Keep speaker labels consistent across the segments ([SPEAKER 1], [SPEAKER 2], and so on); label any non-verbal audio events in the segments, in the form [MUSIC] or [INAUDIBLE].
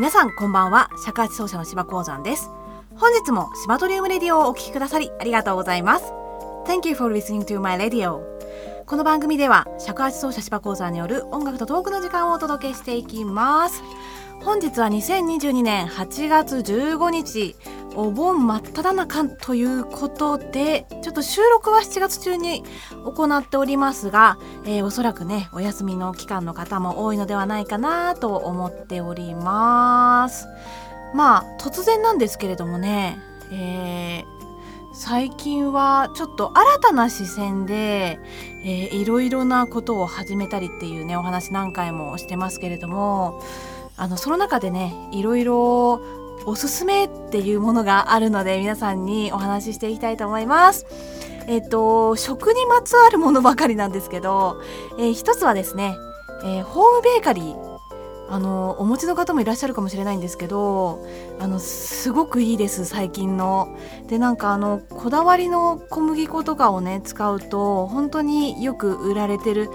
[SPEAKER 1] 皆さんこんばんは。尺八奏者の柴鉱山です。本日も芝トリウムレディオをお聴きくださりありがとうございます。Thank you for listening to my radio. この番組では尺八奏者柴鉱山による音楽とトークの時間をお届けしていきます。本日は2022年8月15日。お盆真っ只中ということでちょっと収録は7月中に行っておりますが、えー、おそらくねお休みの期間の方も多いのではないかなと思っております。まあ突然なんですけれどもね、えー、最近はちょっと新たな視線で、えー、いろいろなことを始めたりっていうねお話何回もしてますけれどもあのその中でねいろいろおすすめっていうものがあるので皆さんにお話ししていきたいと思います。えっ、と食にまつわるものばかりなんですけど、えー、一つはですね、えー、ホームベーカリーあのお持ちの方もいらっしゃるかもしれないんですけどあのすごくいいです最近の。でなんかあのこだわりの小麦粉とかをね使うと本当によく売られてる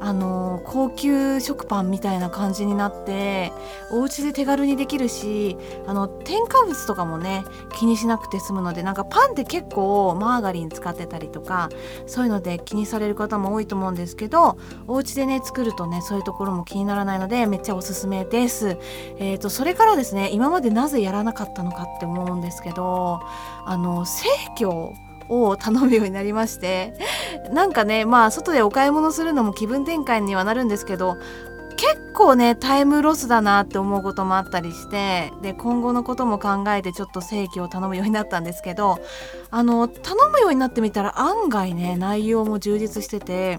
[SPEAKER 1] あの高級食パンみたいな感じになってお家で手軽にできるしあの添加物とかもね気にしなくて済むのでなんかパンって結構マーガリン使ってたりとかそういうので気にされる方も多いと思うんですけどお家でね作るとねそういうところも気にならないのでめっちゃおすすめです。えーと、それからですね今までなぜやらなかったのかって思うんですけどあの生協を頼むようになりましてなんかねまあ外でお買い物するのも気分転換にはなるんですけど結構ねタイムロスだなって思うこともあったりしてで今後のことも考えてちょっと正規を頼むようになったんですけどあの頼むようになってみたら案外ね内容も充実してて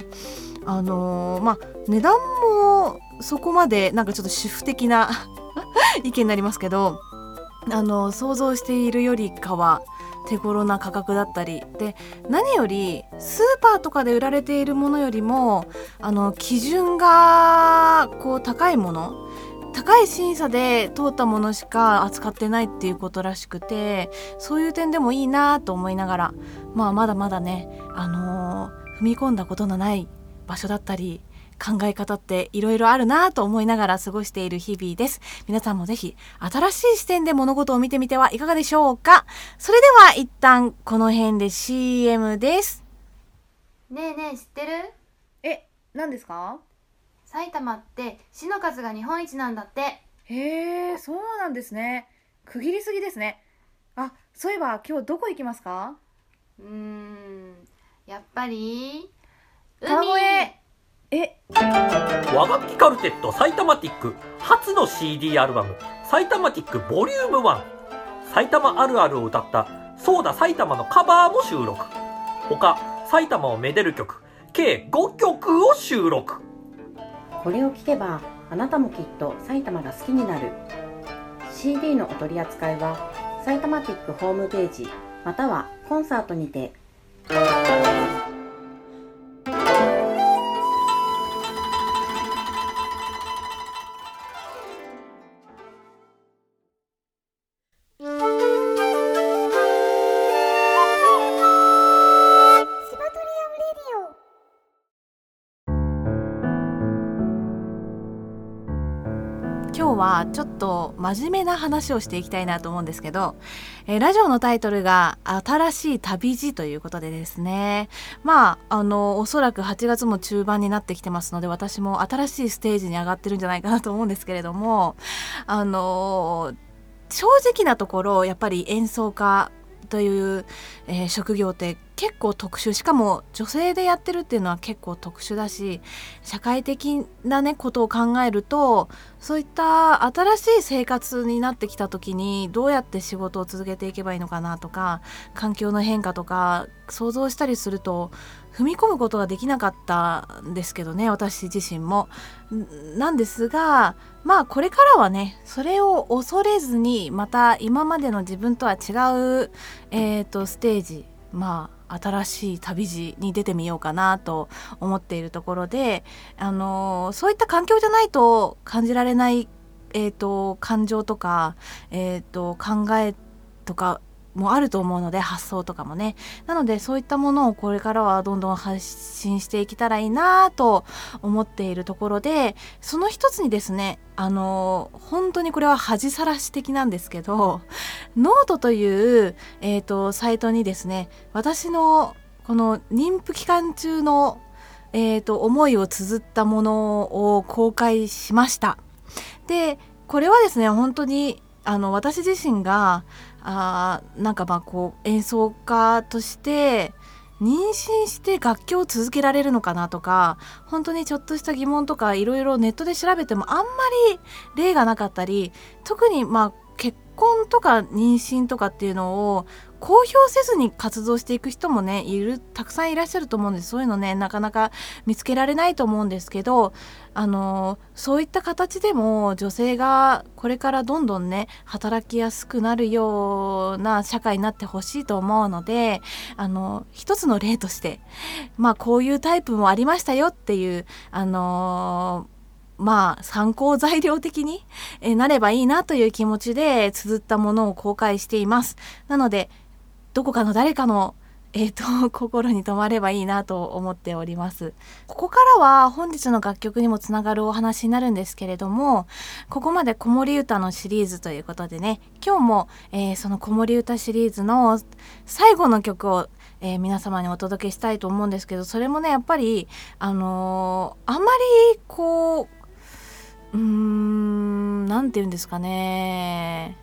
[SPEAKER 1] あのー、まあ値段もそこまでなんかちょっと主婦的な [LAUGHS] 意見になりますけどあの想像しているよりかは手頃な価格だったりで何よりスーパーとかで売られているものよりもあの基準がこう高いもの高い審査で通ったものしか扱ってないっていうことらしくてそういう点でもいいなと思いながらまあまだまだねあのー、踏み込んだことのない場所だったり考え方っていろいろあるなと思いながら過ごしている日々です。皆さんもぜひ新しい視点で物事を見てみてはいかがでしょうかそれでは一旦この辺で CM です。
[SPEAKER 2] ねえねえ知ってる？
[SPEAKER 1] え、何ですか？
[SPEAKER 2] 埼玉って市の数が日本一なんだって。
[SPEAKER 1] へえ、そうなんですね。区切りすぎですね。あ、そういえば今日どこ行きますか？
[SPEAKER 2] うーん、やっぱり
[SPEAKER 1] 海へ
[SPEAKER 3] え？和楽器カルテット埼玉ティック初の CD アルバム「埼玉ティックボリューム1埼玉あるあるを歌った「そうだ埼玉」のカバーも収録。他埼玉をめでる曲計5曲を収録。
[SPEAKER 4] これを聴けばあなたもきっと埼玉が好きになる。CD のお取り扱いは埼玉ティックホームページまたはコンサートにて。
[SPEAKER 1] はちょっと真面目な話をしていきたいなと思うんですけど、えー、ラジオのタイトルが「新しい旅路」ということでですね。まああのおそらく8月も中盤になってきてますので私も新しいステージに上がってるんじゃないかなと思うんですけれどもあの正直なところやっぱり演奏家という、えー、職業って結構特殊しかも女性でやってるっていうのは結構特殊だし社会的なねことを考えるとそういった新しい生活になってきた時にどうやって仕事を続けていけばいいのかなとか環境の変化とか想像したりすると踏み込むことができなかったんですけどね私自身も。なんですがまあこれからはねそれを恐れずにまた今までの自分とは違う、えーと、ステージまあ新しい旅路に出てみようかなと思っているところで、あのー、そういった環境じゃないと感じられない、えーと、感情とか、えーと、考えとかもあると思うので発想とかもねなのでそういったものをこれからはどんどん発信していけたらいいなと思っているところでその一つにですねあの本当にこれは恥さらし的なんですけどノートという、えーと、サイトにですね私のこの妊婦期間中の、えーと思いを綴ったものを公開しました。でこれはですね本当にあの私自身があなんかまあこう演奏家として妊娠して楽器を続けられるのかなとか本当にちょっとした疑問とかいろいろネットで調べてもあんまり例がなかったり特にまあ結婚とか妊娠とかっていうのを公表せずに活動していく人もねいるたくさんいらっしゃると思うんです。そういうのねなかなか見つけられないと思うんですけどあのそういった形でも女性がこれからどんどんね働きやすくなるような社会になってほしいと思うのであの一つの例としてまあこういうタイプもありましたよっていうあのまあ参考材料的になればいいなという気持ちで綴ったものを公開しています。なのでどこかの誰かのえーと、[LAUGHS] 心に留まればいいなと思っております。ここからは本日の楽曲にもつながるお話になるんですけれども、ここまで子守歌のシリーズということでね、今日も、えー、その子守歌シリーズの最後の曲を、えー、皆様にお届けしたいと思うんですけど、それもね、やっぱり、あの、あんまりこう、うーん、なんて言うんですかね。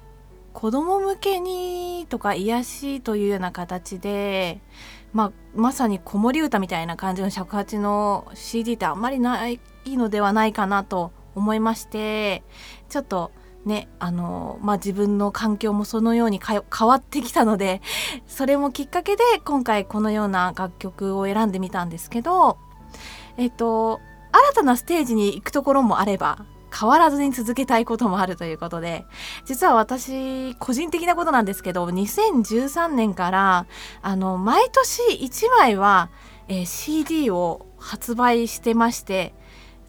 [SPEAKER 1] 子供向けにとか癒しというような形で、まあ、まさに子守歌みたいな感じの尺八の CD ってあんまりないのではないかなと思いましてちょっとねあのまあ自分の環境もそのように変わってきたのでそれもきっかけで今回このような楽曲を選んでみたんですけどえっと新たなステージに行くところもあれば変わらずに続けたいこともあるということで実は私個人的なことなんですけど2013年からあの毎年1枚は、えー、CD を発売してまして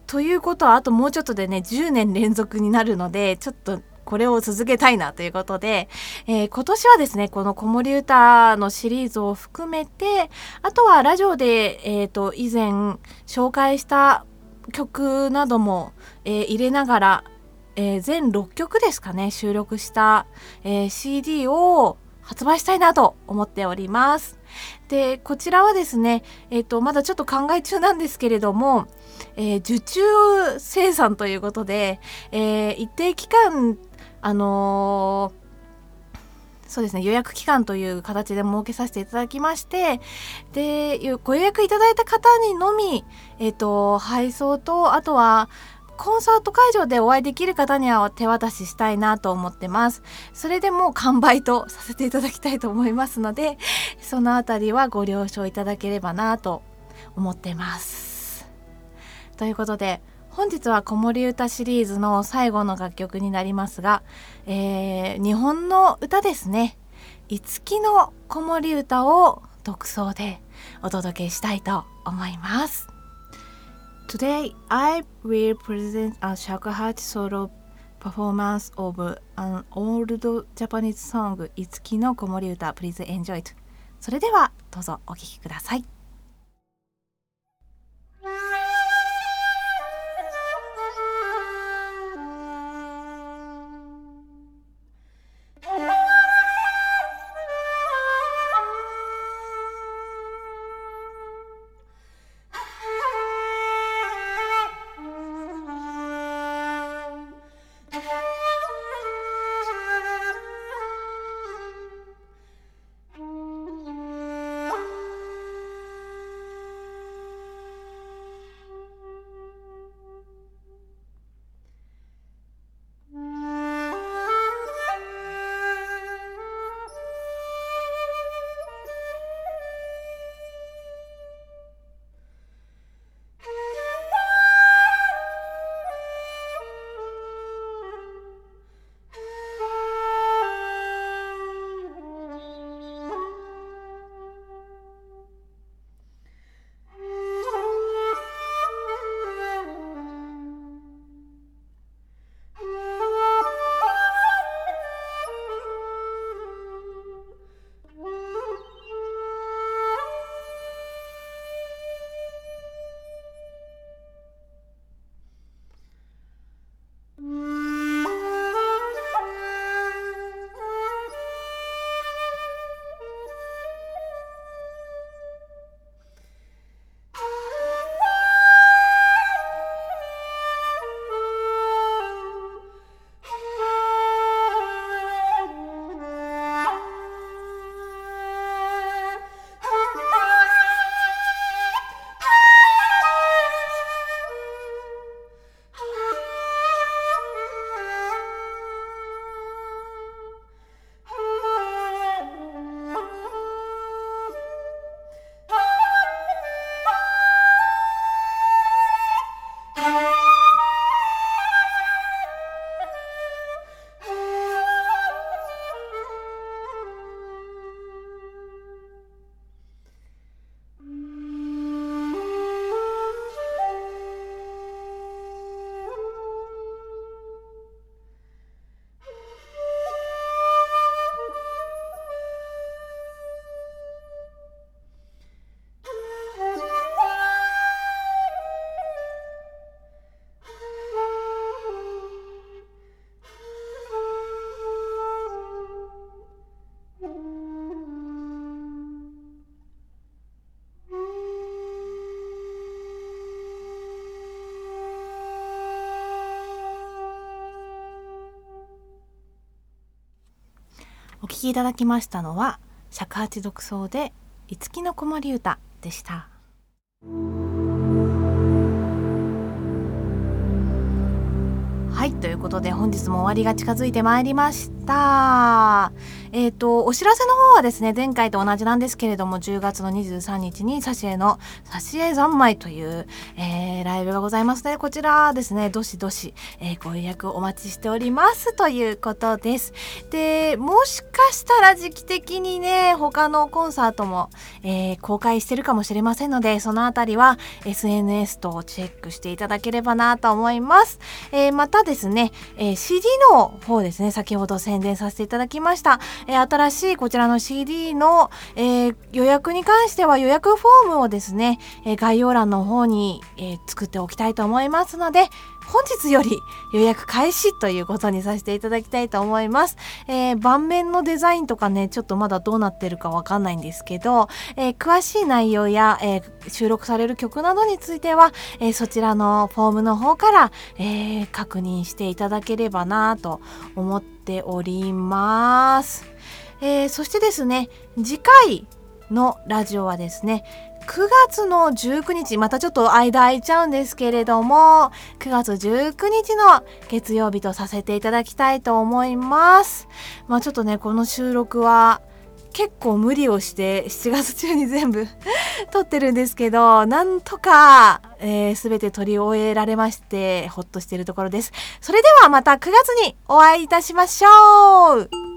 [SPEAKER 1] ということはあともうちょっとでね10年連続になるのでちょっとこれを続けたいなということで、えー、今年はですねこの子守歌のシリーズを含めてあとはラジオで、えーと以前紹介した曲なども、えー、入れながら、えー、全6曲ですかね収録した、えー、CD を発売したいなと思っております。でこちらはですね、えーと、まだちょっと考え中なんですけれども、え受注生産ということで、え一定期間あのそうですね、予約期間という形で設けさせていただきまして、で、ご予約いただいた方にのみ、え、ー、と、配送と、あとは、コンサート会場でお会いできる方には手渡ししたいなと思ってます。それでもう完売とさせていただきたいと思いますので、そのあたりはご了承いただければなと思ってます。ということで、本日は子守歌シリーズの最後の楽曲になりますが、えー、日本の歌ですね五木の子守歌を独奏でお届けしたいと思います Today I will present a shakuhachi solo performance of an old Japanese song 五木の子守歌 Please enjoy it それではどうぞお聴きくださいお聴きいただきましたのは尺八独奏で五木の子守歌でした。はいということで本日も終わりが近づいてまいりました。えっ、ー、とお知らせの方はですね前回と同じなんですけれども10月の23日に挿絵の挿絵三昧という、えー、ライブがございますのでこちらですねどしどし、えー、ご予約お待ちしておりますということです。でもしかしたら時期的にね他のコンサートも、えー、公開してるかもしれませんのでそのあたりは SNS とチェックしていただければなと思います、えー、またですね、えー、CD の方ですね、先ほど伝させていただきました。えー、新しいこちらの CD の、えー、予約に関しては予約フォームをですね、え概要欄の方に、え作っておきたいと思いますので、本日より予約開始ということにさせていただきたいと思います。えー、盤面のデザインとかね、ちょっとまだどうなってるかわかんないんですけど、えー、詳しい内容や、えー、収録される曲などについては、えそちらのフォームの方から、え確認していただければなと思っております。えそしてですね、次回のラジオはですね、9月の19日、またちょっと間空いちゃうんですけれども、9月19日の月曜日とさせていただきたいと思います。まあちょっとね、この収録は結構無理をして7月中に全部 [LAUGHS] 撮ってるんですけど、なんとか、えー、全て撮り終えられまして、ほっとしているところです。それではまた9月にお会いいたしましょう